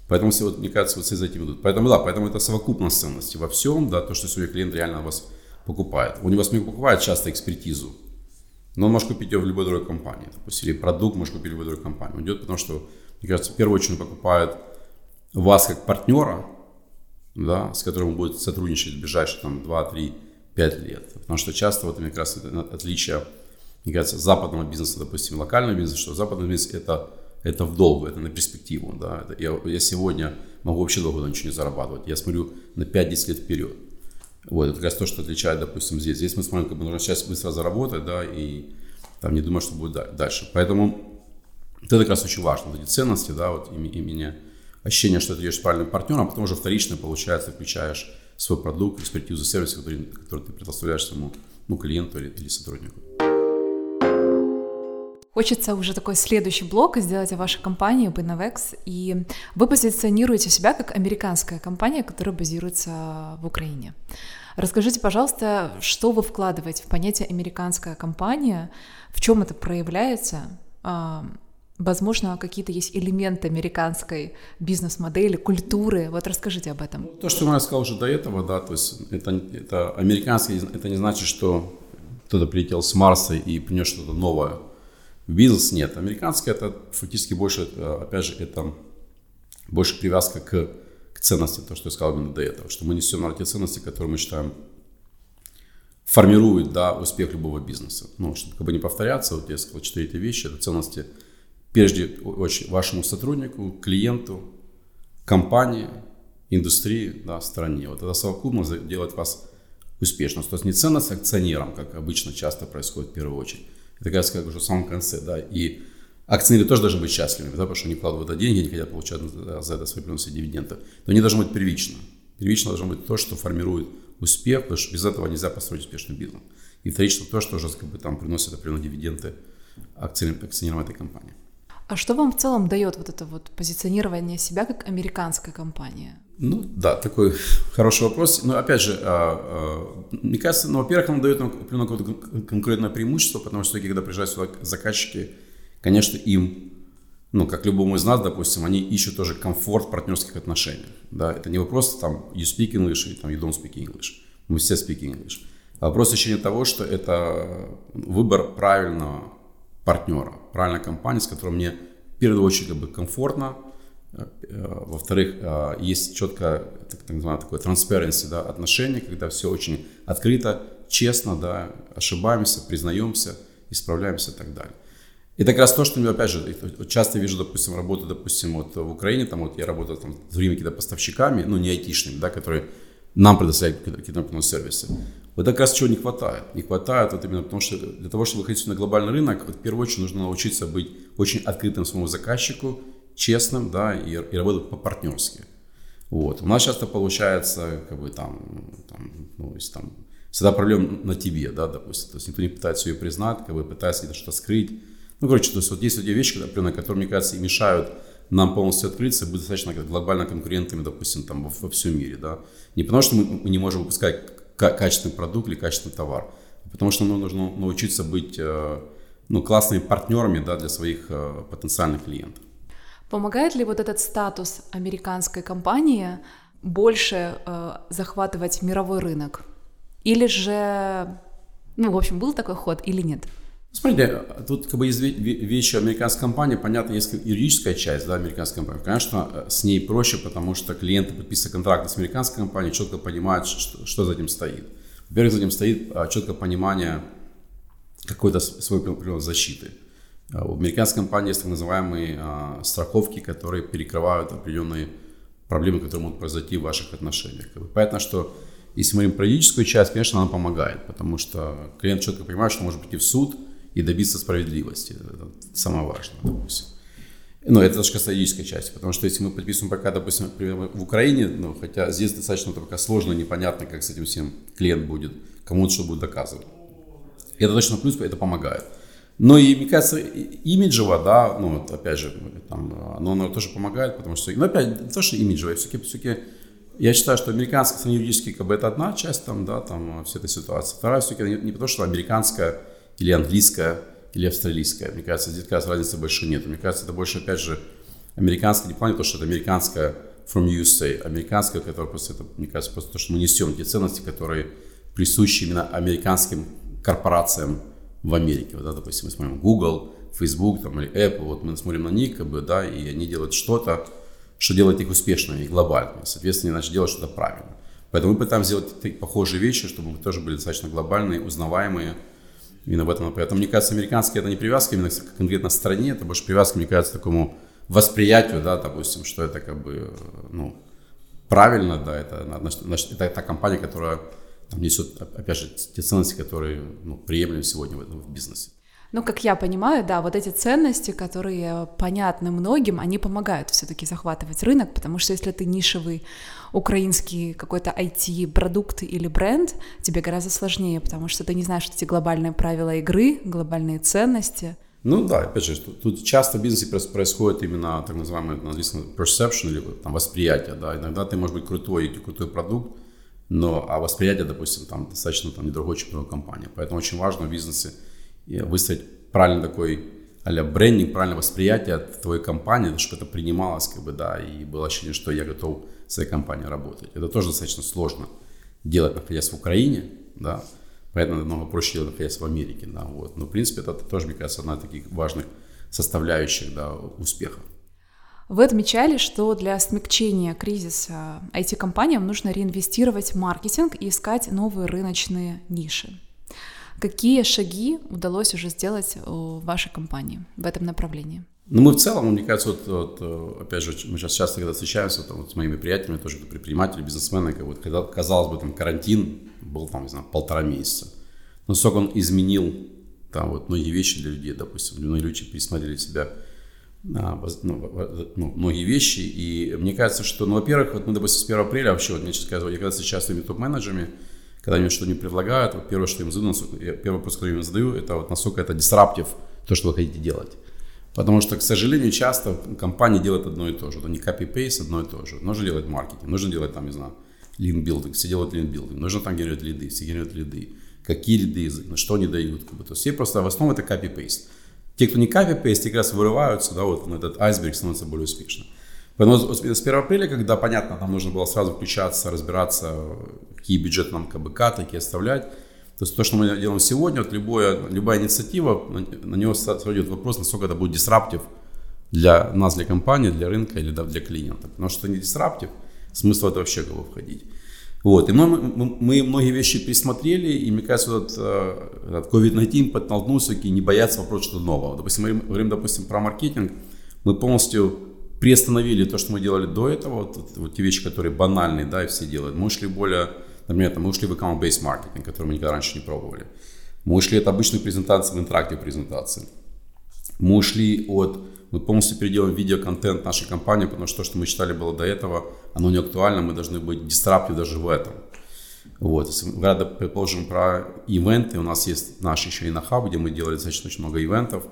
Поэтому, все, вот, мне кажется, вот все за этим идут. Поэтому, да, поэтому это совокупность ценностей во всем, да, то, что сегодня клиент реально вас покупает. У вас не покупает часто экспертизу, но он может купить ее в любой другой компании. Допустим, или продукт может купить в любой другой компании. Он идет, потому что, мне кажется, в первую очередь он покупает вас как партнера, да, с которым он будет сотрудничать в ближайшие там, 2, 3, 5 лет. Потому что часто вот как раз отличие, мне кажется, западного бизнеса, допустим, локального бизнеса, что западный бизнес это, это в долгу, это на перспективу. Да? Это, я, я сегодня могу вообще долго ничего не зарабатывать. Я смотрю на 5-10 лет вперед. Вот, это как раз то, что отличает, допустим, здесь. Здесь мы смотрим, как бы нужно сейчас быстро заработать, да, и там не думаю, что будет дальше. Поэтому это как раз очень важно, вот эти ценности, да, вот именно ощущение, что ты идешь с правильным партнером, а потом уже вторично, получается, включаешь свой продукт, экспертизу, сервис, который, который ты предоставляешь своему ну, клиенту или, или сотруднику. Хочется уже такой следующий блок сделать о вашей компании Binovex, и вы позиционируете себя как американская компания, которая базируется в Украине. Расскажите, пожалуйста, что вы вкладываете в понятие американская компания, в чем это проявляется? А, возможно, какие-то есть элементы американской бизнес-модели, культуры. Вот расскажите об этом. То, что я сказал уже до этого, да, то есть это, это американский, это не значит, что кто-то прилетел с Марса и принес что-то новое Бизнес нет. Американский это фактически больше, э, опять же, это больше привязка к, к ценности, то, что я сказал именно до этого, что мы несем на те ценности, которые мы считаем формируют да, успех любого бизнеса. Ну, чтобы как бы не повторяться, вот я сказал четыре эти вещи, это ценности прежде вашему сотруднику, клиенту, компании, индустрии, да, стране. Вот это совокупно делает вас успешным. То есть не ценность акционерам, как обычно часто происходит в первую очередь, это как раз уже в самом конце, да, и акционеры тоже должны быть счастливыми, да, потому что они вкладывают туда деньги, они хотят получать за это свои плюсы дивиденды. Но они должны быть первично. Первично должно быть то, что формирует успех, потому что без этого нельзя построить успешный бизнес. И вторично то, что уже как бы, там приносит определенные дивиденды акционерам, акционерам этой компании. А что вам в целом дает вот это вот позиционирование себя как американская компания? Ну да, такой хороший вопрос. Но опять же, а, а, мне кажется, ну, во-первых, он дает нам определенное конкурентное преимущество, потому что когда приезжают сюда заказчики, конечно, им, ну, как любому из нас, допустим, они ищут тоже комфорт в партнерских отношениях. Да? Это не вопрос там you speak English или там you don't speak English. Мы все speak English. А вопрос не того, что это выбор правильного партнера, правильной компании, с которой мне в первую очередь как бы, комфортно, Э, во-вторых, э, есть четко так, так называемое такое transparency, да, отношение, когда все очень открыто, честно, да, ошибаемся, признаемся, исправляемся и так далее. Это как раз то, что, опять же, часто вижу, допустим, работу, допустим, вот в Украине, там вот я работаю там с другими какими-то поставщиками, ну, не айтишными, да, которые нам предоставляют какие-то сервисы. Вот как раз чего не хватает. Не хватает вот именно потому, что для того, чтобы выходить на глобальный рынок, вот в первую очередь нужно научиться быть очень открытым своему заказчику, честным, да, и, и работать по-партнерски. Вот. У нас часто получается, как бы там, там ну, если там, всегда проблема на тебе, да, допустим. То есть никто не пытается ее признать, как бы пытается где-то что-то скрыть. Ну, короче, то есть вот есть вот вещи, например, которые, мне кажется, и мешают нам полностью открыться, быть достаточно глобально конкурентами, допустим, там во, во всем мире, да. Не потому что мы, мы не можем выпускать качественный продукт или качественный товар, а потому что нам нужно научиться быть э, ну, классными партнерами да, для своих э, потенциальных клиентов. Помогает ли вот этот статус американской компании больше э, захватывать мировой рынок? Или же, ну, в общем, был такой ход или нет? Смотрите, тут как бы есть вещи американской компании, понятно, есть юридическая часть, да, американской компании. Конечно, э, с ней проще, потому что клиенты, подписывая контракты с американской компанией, четко понимают, что, что за этим стоит. Во-первых, за этим стоит а, четкое понимание какой-то своей защиты. А у американской компании есть так называемые а, страховки, которые перекрывают определенные проблемы, которые могут произойти в ваших отношениях. Понятно, что если мы говорим про юридическую часть, конечно, она помогает, потому что клиент четко понимает, что может прийти в суд и добиться справедливости. Это самое важное, допустим. Но это касается юридической части, потому что если мы подписываем пока, допустим, в Украине, ну, хотя здесь достаточно пока сложно, непонятно, как с этим всем клиент будет, кому-то что будет доказывать. Это точно плюс, это помогает. Но и, мне кажется, имиджево, да, ну, вот, опять же, там, оно, оно тоже помогает, потому что, ну, опять, то, что имиджево, все-таки, все-таки я считаю, что американская страна юридически как бы это одна часть там, да, там, всей этой ситуации. Вторая все-таки не, не потому, что американская или английская или австралийская. Мне кажется, здесь, как раз, разницы больше нет. Мне кажется, это больше, опять же, американская, не плане то, что это американская from USA, американская, которая просто, это, мне кажется, просто то, что мы несем те ценности, которые присущи именно американским корпорациям, в Америке. Вот, да, допустим, мы смотрим Google, Facebook там, или Apple, вот мы смотрим на них, как бы, да, и они делают что-то, что делает их успешными и глобальными. Соответственно, они начали делать что-то правильно. Поэтому мы пытаемся сделать похожие вещи, чтобы мы тоже были достаточно глобальные, узнаваемые. Именно в этом. Поэтому, мне кажется, американские это не привязка именно к конкретно стране, это больше привязка, мне кажется, такому восприятию, да, допустим, что это как бы, ну, правильно, да, это, значит, это та компания, которая там несет, опять же, те ценности, которые ну, приемлемы сегодня в, этом, в бизнесе. Ну, как я понимаю, да, вот эти ценности, которые понятны многим, они помогают все-таки захватывать рынок, потому что если ты нишевый украинский какой-то IT-продукт или бренд, тебе гораздо сложнее, потому что ты не знаешь эти глобальные правила игры, глобальные ценности. Ну да, опять же, тут, часто в бизнесе происходит именно так называемый на английском perception или там восприятие, да. Иногда ты можешь быть крутой, крутой продукт, но а восприятие, допустим, там достаточно там недорогой, чем другая компания. Поэтому очень важно в бизнесе выстроить правильный такой а брендинг, правильное восприятие твоей компании, чтобы это принималось, как бы, да, и было ощущение, что я готов с этой компанией работать. Это тоже достаточно сложно делать, находясь в Украине, да, поэтому намного проще делать, находясь в Америке, да, вот. Но, в принципе, это тоже, мне кажется, одна из таких важных составляющих, да, успеха. Вы отмечали, что для смягчения кризиса IT-компаниям нужно реинвестировать в маркетинг и искать новые рыночные ниши. Какие шаги удалось уже сделать в вашей компании в этом направлении? Ну, мы в целом, мне кажется, вот, вот, э, опять же, мы сейчас часто, когда встречаемся там, вот, с моими приятелями, тоже предприниматели, бизнесмены, как вот, когда, казалось бы, там, карантин был, там, не знаю, полтора месяца. Но сколько он изменил, там, вот, многие вещи для людей, допустим, многие люди пересмотрели себя, а, ну, ну, многие вещи, и мне кажется, что, ну, во-первых, вот мы, допустим, с 1 апреля вообще, вот, мне сейчас я когда встречаюсь с топ-менеджерами, когда что-то не предлагают, вот первое, что им задаю, первый вопрос, который я им задаю, это вот насколько это дисраптив, то, что вы хотите делать. Потому что, к сожалению, часто компании делают одно и то же. Это не copy-paste, одно и то же. Нужно делать маркетинг, нужно делать там, не знаю, building, все делают building, нужно там генерировать лиды, все генерируют лиды. Какие лиды, что они дают. Как бы. То есть все просто в основном это copy-paste. Те, кто не copy-paste, как раз вырываются, да, вот на этот айсберг становится более успешным. Поэтому с 1 апреля, когда, понятно, нам нужно было сразу включаться, разбираться, какие бюджеты нам каты, какие оставлять. То есть то, что мы делаем сегодня, вот любое, любая инициатива, на, него сойдет вопрос, насколько это будет дисраптив для нас, для компании, для рынка или для клиента. Потому что не дисраптив, смысл это вообще кого входить. Вот. И мы, мы, многие вещи пересмотрели, и мне кажется, вот, э, этот COVID-19 подтолкнулся и не бояться вопрос что-то нового. Допустим, мы говорим, допустим, про маркетинг, мы полностью приостановили то, что мы делали до этого, вот, вот те вещи, которые банальные, да, и все делают. Мы ушли более, например, там, мы ушли в account-based маркетинг, который мы никогда раньше не пробовали. Мы ушли от обычной презентации в интерактив презентации. Мы ушли от, мы полностью переделаем видеоконтент нашей компании, потому что то, что мы читали было до этого, оно не актуально, мы должны быть дистраптив даже в этом. Вот, когда, предположим, про ивенты, у нас есть наш еще и на хаб, где мы делали достаточно очень много ивентов.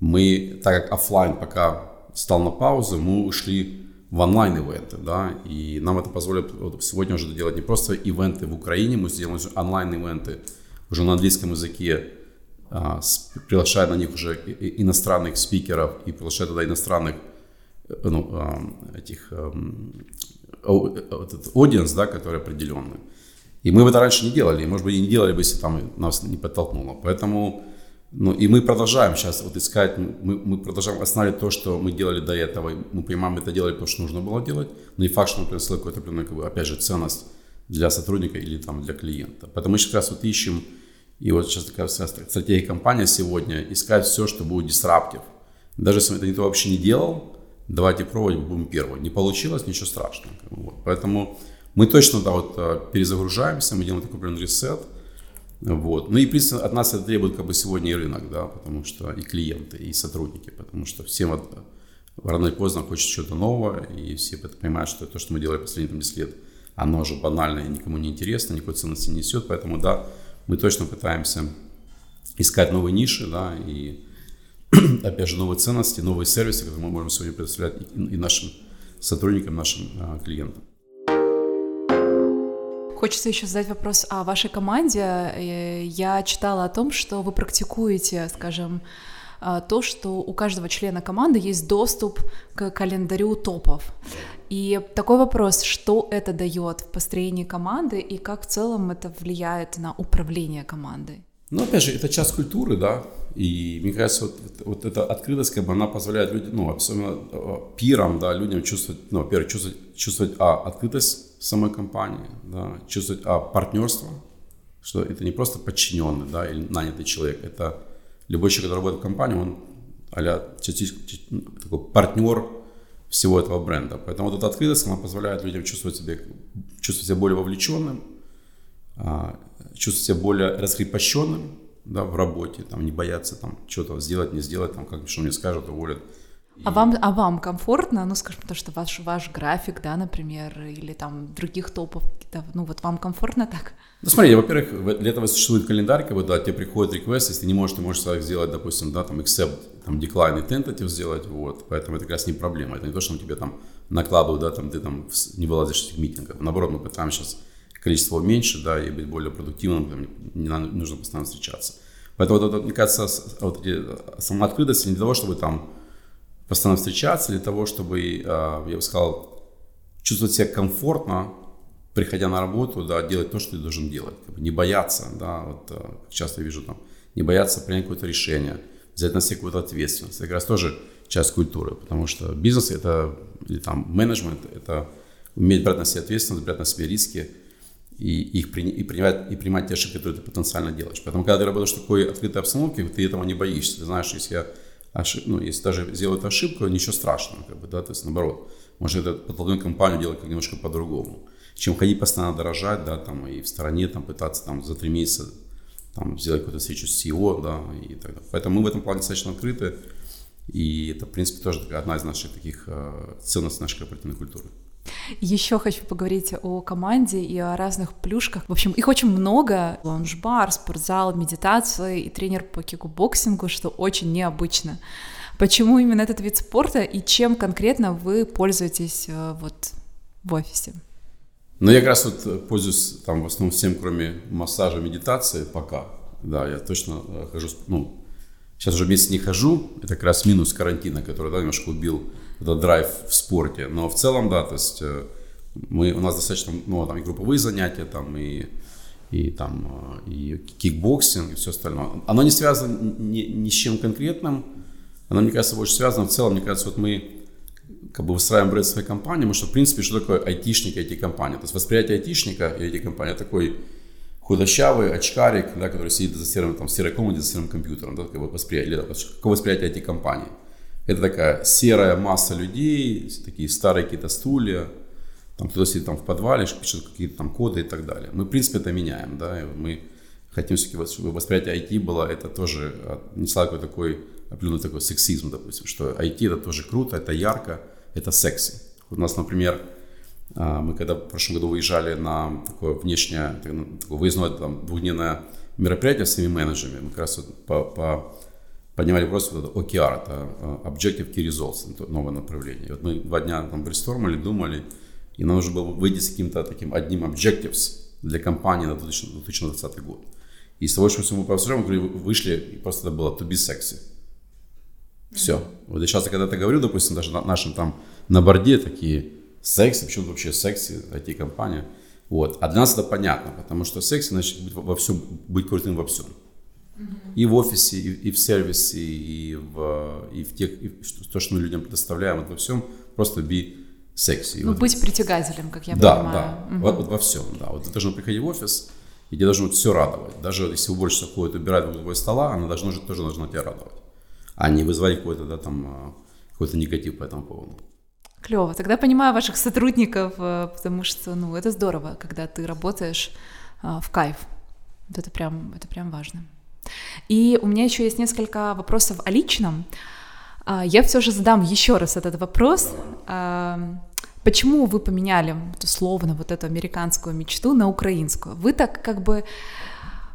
Мы, так как офлайн пока стал на паузу, мы ушли в онлайн-ивенты, да, и нам это позволит вот сегодня уже делать не просто ивенты в Украине, мы сделаем онлайн-ивенты уже на английском языке, а, приглашая на них уже иностранных спикеров и приглашая туда иностранных э, ну, а, этих аудиенс, да, которые определенные. И мы это раньше не делали, и, может быть, и не делали бы, если там нас не подтолкнуло. Поэтому ну, и мы продолжаем сейчас вот искать, мы, мы продолжаем останавливать то, что мы делали до этого. Мы понимаем, это делали потому, что нужно было делать, но не факт, что мы принесли какую-то как бы, опять же, ценность для сотрудника или там для клиента. Поэтому мы сейчас вот ищем, и вот сейчас такая стратегия компании сегодня, искать все, что будет дисраптив. Даже если это никто вообще не делал, давайте пробовать, будем первым. Не получилось, ничего страшного. Вот. Поэтому мы точно да, вот, э, перезагружаемся, мы делаем такой определенный ресет – вот. Ну и, принципе, от нас это требует как бы сегодня и рынок, да, потому что и клиенты, и сотрудники, потому что всем вот рано или поздно хочется чего-то нового, и все понимают, что то, что мы делали последние 10 лет, оно уже банально и никому не интересно, никакой ценности не несет, поэтому, да, мы точно пытаемся искать новые ниши, да, и, опять же, новые ценности, новые сервисы, которые мы можем сегодня предоставлять и нашим сотрудникам, нашим а, клиентам. Хочется еще задать вопрос о вашей команде. Э, я читала о том, что вы практикуете, скажем, э, то, что у каждого члена команды есть доступ к календарю топов. И такой вопрос, что это дает в построении команды и как в целом это влияет на управление командой? Ну, опять же, это часть культуры, да, и мне кажется, вот, вот эта открытость, как бы, она позволяет людям, ну, особенно э, пирам, да, людям чувствовать, ну, во-первых, чувствовать, чувствовать а, открытость самой компании, да, чувствовать а, партнерство, что это не просто подчиненный, да, или нанятый человек, это любой человек, который работает в компании, он а такой партнер всего этого бренда. Поэтому вот эта открытость, она позволяет людям чувствовать себя, чувствовать себя более вовлеченным, а, чувствовать себя более раскрепощенным да, в работе, там, не бояться там, что-то сделать, не сделать, там, как, что мне скажут, уволят. А вам, а вам комфортно, ну, скажем, потому что ваш, ваш график, да, например, или там других топов, ну, вот вам комфортно так? Ну, смотри, во-первых, для этого существует календарь, как бы, да, тебе приходит реквест, если ты не можешь, ты можешь сделать, допустим, да, там, accept, там, decline и tentative сделать, вот, поэтому это как раз не проблема, это не то, что тебе там накладывают, да, там, ты там не вылазишь из этих митингов, наоборот, мы пытаемся сейчас количество уменьшить, да, и быть более продуктивным, там, не нужно постоянно встречаться. Поэтому, вот, вот, мне кажется, вот эти самооткрытость не для того, чтобы там постоянно встречаться, для того, чтобы, а, я бы сказал, чувствовать себя комфортно, приходя на работу, да, делать то, что ты должен делать, как бы не бояться, да, вот а, часто вижу там, не бояться принять какое-то решение, взять на себя какую-то ответственность. Это как раз тоже часть культуры, потому что бизнес это, или там менеджмент, это уметь брать на себя ответственность, брать на себя риски, и их и принимать, и принимать те ошибки, которые ты потенциально делаешь. Поэтому, когда ты работаешь в такой открытой обстановке, ты этого не боишься. Ты знаешь, если я ошиб... ну, если даже сделают ошибку, ничего страшного, как бы, да, то есть наоборот, может это подводную компанию делать как немножко по-другому, чем ходить постоянно дорожать, да, там, и в стороне, там, пытаться, там, за три месяца, там, сделать какую-то встречу с CEO, да, и так далее. Поэтому мы в этом плане достаточно открыты, и это, в принципе, тоже одна из наших таких э, ценностей нашей корпоративной культуры. Еще хочу поговорить о команде и о разных плюшках. В общем, их очень много. Лаунж-бар, спортзал, медитации и тренер по кикбоксингу, что очень необычно. Почему именно этот вид спорта и чем конкретно вы пользуетесь э, вот в офисе? Ну, я как раз вот э, пользуюсь там в основном всем, кроме массажа, медитации пока. Да, я точно э, хожу, ну, сейчас уже месяц не хожу, это как раз минус карантина, который, да, немножко убил этот драйв в спорте. Но в целом, да, то есть э, мы, у нас достаточно, ну, там и групповые занятия, там и, и там э, и кикбоксинг и все остальное. Оно не связано ни, ни с чем конкретным, оно, мне кажется, больше связано в целом, мне кажется, вот мы как бы выстраиваем бренд своей компании, потому что, в принципе, что такое айтишник IT-компания? То есть восприятие айтишника и IT-компания такой худощавый очкарик, да, который сидит за серым, там, серой комнате, за серым компьютером, да, как бы восприятие, или, восприятие IT-компании. Это такая серая масса людей, такие старые какие-то стулья, там кто-то сидит там в подвале, пишет какие-то там коды и так далее. Мы, в принципе, это меняем, да, и мы хотим все-таки, чтобы восприятие IT было, это тоже несла какой такой определенный такой сексизм, допустим, что IT это тоже круто, это ярко, это секси. У нас, например, а, мы когда в прошлом году выезжали на такое внешнее, такое выездное там, двухдневное мероприятие с своими менеджерами, мы как раз вот по, по поднимали вопрос, вот это OKR, это э, Objective Key Results, это новое направление. вот мы два дня там брестормали, думали, и нам нужно было выйти с каким-то таким одним Objectives для компании на 2020 год. И с того, что мы пообсуждаем, вышли, и просто это было to be sexy. Все. Вот я сейчас, когда ты говорю, допустим, даже на нашем там на борде такие секси, почему вообще секси, IT-компания. Вот. А для нас это понятно, потому что секси значит быть во всем, быть крутым во всем. И в офисе, и, и в сервисе, и в, и в тех, и в, то, что мы людям предоставляем, вот во всем, просто be sexy. Ну, вот, быть притягателем, как я да, понимаю. Да, угу. вот, вот во всем, да. Вот ты должен приходить в офис, и тебе должно все радовать. Даже если уборщица ходит, убирает вокруг твоего стола, она должна, тоже должна тебя радовать. А не вызывать какой-то, да, там, а, какой-то негатив по этому поводу. Клево. Тогда понимаю ваших сотрудников, э, потому что, ну, это здорово, когда ты работаешь а, в кайф. Вот это прям, это прям важно. И у меня еще есть несколько вопросов о личном. А, я все же задам еще раз этот вопрос. А, почему вы поменяли условно вот эту американскую мечту на украинскую? Вы так как бы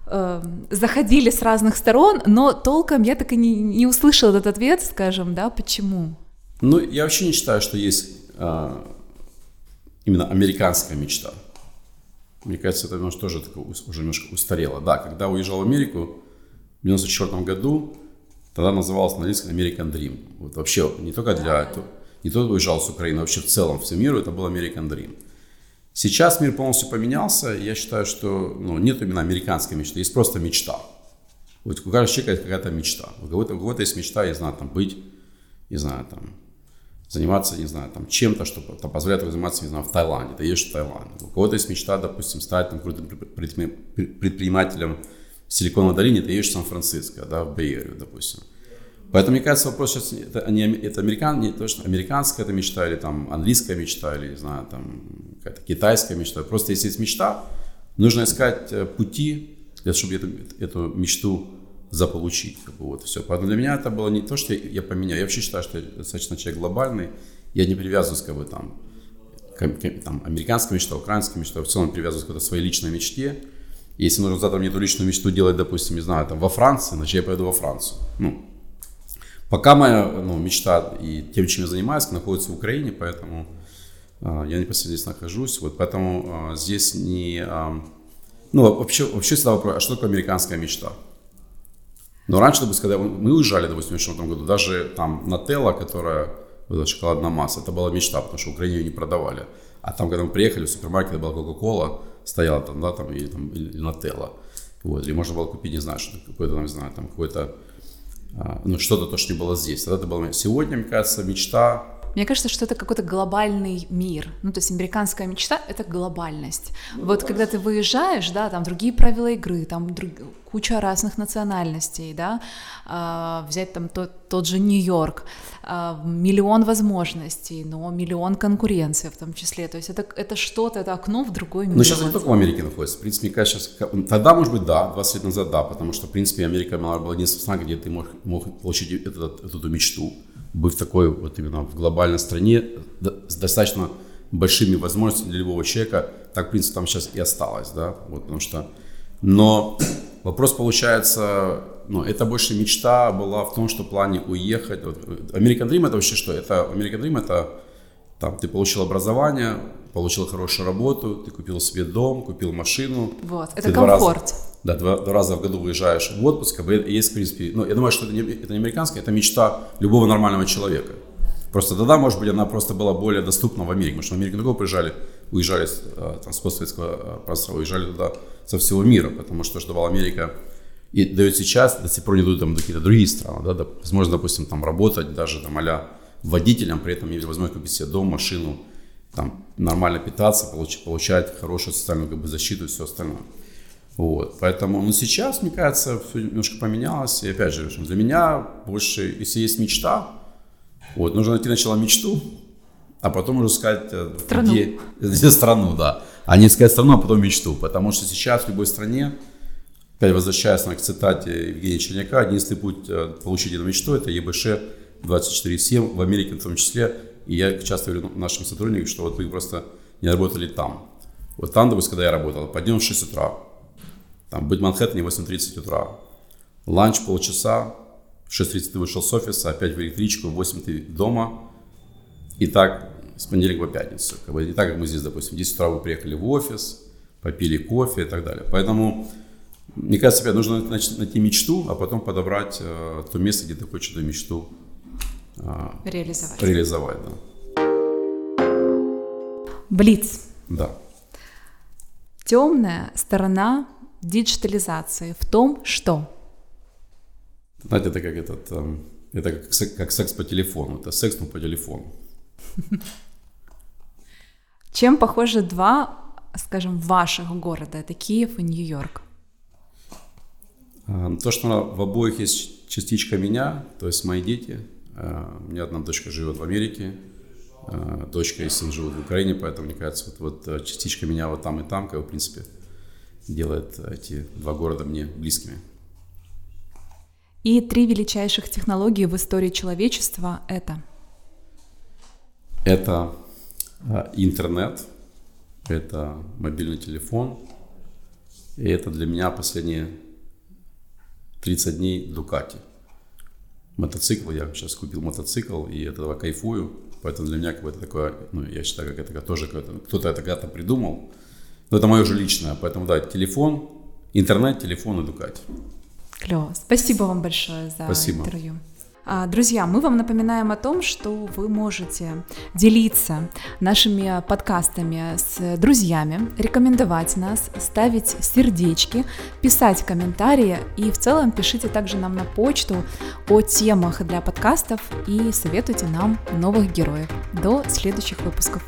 э, заходили с разных сторон, но толком я так и не, не услышала этот ответ, скажем, да, почему? Ну, я вообще не считаю, что есть э, именно американская мечта. Мне кажется, это немножко тоже такое, уже немножко устарело. Да, когда уезжал в Америку, в 1994 году, тогда называлось на английском American Dream. Вот вообще не только для... Не только уезжал с Украины, вообще в целом, всему миру это был American Dream. Сейчас мир полностью поменялся, я считаю, что ну, нет именно американской мечты, есть просто мечта. Вот у каждого человека есть какая-то мечта. У кого-то, у кого-то есть мечта, я знаю, там быть, не знаю, там заниматься, не знаю, там чем-то, что там, позволяет заниматься, не знаю, в Таиланде, ты едешь в Таиланд. У кого-то есть мечта, допустим, стать там крутым предпринимателем в Силиконовой долине, ты едешь в Сан-Франциско, да, в Бейерию, допустим. Поэтому, мне кажется, вопрос сейчас, это, не, это американ, не точно американская это мечта, или там английская мечта, или, не знаю, там какая-то китайская мечта. Просто если есть мечта, нужно искать э, пути, для, чтобы эту, эту мечту заполучить. Как бы, вот, все. Поэтому для меня это было не то, что я, я поменял. Я вообще считаю, что я достаточно человек глобальный. Я не привязываюсь как бы там к, там, американской мечте, украинской мечте, в целом привязываюсь к своей личной мечте. Если нужно завтра мне эту личную мечту делать, допустим, не знаю, там во Франции, значит я поеду во Францию. Ну, пока моя ну, мечта и тем, чем я занимаюсь, находится в Украине, поэтому э, я непосредственно здесь нахожусь. Вот, поэтому э, здесь не... Э, ну, вообще, вообще всегда вопрос, а что такое американская мечта? Но раньше, допустим, когда мы уезжали, допустим, в 2000 году, даже там Нателла, которая, эта шоколадная масса, это была мечта, потому что в Украине ее не продавали. А там, когда мы приехали в супермаркет, была Кока-Кола, стояла там, да, там, или, там, или Нателла. Вот, или можно было купить, не знаю, что какой-то, там, не знаю, там, какой-то, а, ну, что-то, то, что не было здесь. Тогда это было, сегодня, мне кажется, мечта мне кажется, что это какой-то глобальный мир. Ну, то есть американская мечта — это глобальность. Ну, вот когда ты выезжаешь, да, там другие правила игры, там друг... куча разных национальностей, да, а, взять там тот, тот же Нью-Йорк, а, миллион возможностей, но миллион конкуренции в том числе. То есть это, это что-то, это окно в другой мир. Ну, сейчас не только в Америке находится. В принципе, мне кажется, сейчас... Тогда, может быть, да, 20 лет назад, да, потому что, в принципе, Америка была единственная страна, где ты мог, мог получить этот, эту мечту быть в такой вот именно в глобальной стране с достаточно большими возможностями для любого человека, так, в принципе, там сейчас и осталось, да, вот, потому что, но вопрос получается, ну, это больше мечта была в том, что в плане уехать, вот, American Dream это вообще что? Это, American Dream это, там, ты получил образование, получил хорошую работу, ты купил себе дом, купил машину. Вот, это комфорт. Раза, да, два, два раза в году выезжаешь в отпуск, как бы есть, в принципе, ну, я думаю, что это не, это не американская, это мечта любого нормального человека. Просто тогда, может быть, она просто была более доступна в Америке, потому что в Америку такого приезжали, уезжали э, там, с постсоветского э, пространства, уезжали туда со всего мира, потому что давала Америка и дает сейчас, до сих пор не дают там какие-то другие страны, да, возможно, допустим, там работать даже там а водителем, при этом иметь возможность купить себе дом, машину, там нормально питаться, получать, получать хорошую социальную как бы, защиту и все остальное. Вот, поэтому, ну, сейчас, мне кажется, все немножко поменялось. И опять же, для меня больше, если есть мечта, вот, нужно найти сначала мечту, а потом уже искать э, страну. Где, где страну, да. А не искать страну, а потом мечту. Потому что сейчас в любой стране, опять возвращаясь к цитате Евгения Черняка, единственный путь э, получить эту мечту – это ЕБШ 24-7, в Америке в том числе. И я часто говорю нашим сотрудникам, что вот вы просто не работали там. Вот там, допустим, когда я работал, подъем в 6 утра, там, быть в Манхэттене в 8.30 утра. Ланч полчаса, в 6.30 ты вышел с офиса, опять в электричку, в 8 ты дома. И так с понедельника по пятницу. Как бы не так, как мы здесь, допустим, в 10 утра вы приехали в офис, попили кофе и так далее. Поэтому, мне кажется, опять нужно найти мечту, а потом подобрать э, то место, где ты хочешь эту мечту э, реализовать. реализовать да. Блиц. Да. Темная сторона диджитализации в том, что? Знаете, это как этот, эм, это как, секс, как секс по телефону, это секс, но по телефону. Чем похожи два, скажем, ваших города, это Киев и Нью-Йорк? А, то, что в обоих есть частичка меня, то есть мои дети. А, у меня одна дочка живет в Америке, а, дочка и сын живут в Украине, поэтому, мне кажется, вот, вот э, частичка меня вот там и там, как в принципе, делает эти два города мне близкими. И три величайших технологии в истории человечества — это? Это а, интернет, это мобильный телефон, и это для меня последние 30 дней Дукати. Мотоцикл, я сейчас купил мотоцикл, и этого кайфую, поэтому для меня как бы это такое, ну, я считаю, как это тоже кто-то это когда-то придумал, но это мое уже личное. Поэтому, да, телефон, интернет, телефон и Дукати. Клево. Спасибо вам большое за Спасибо. интервью. А, друзья, мы вам напоминаем о том, что вы можете делиться нашими подкастами с друзьями, рекомендовать нас, ставить сердечки, писать комментарии и в целом пишите также нам на почту о темах для подкастов и советуйте нам новых героев. До следующих выпусков.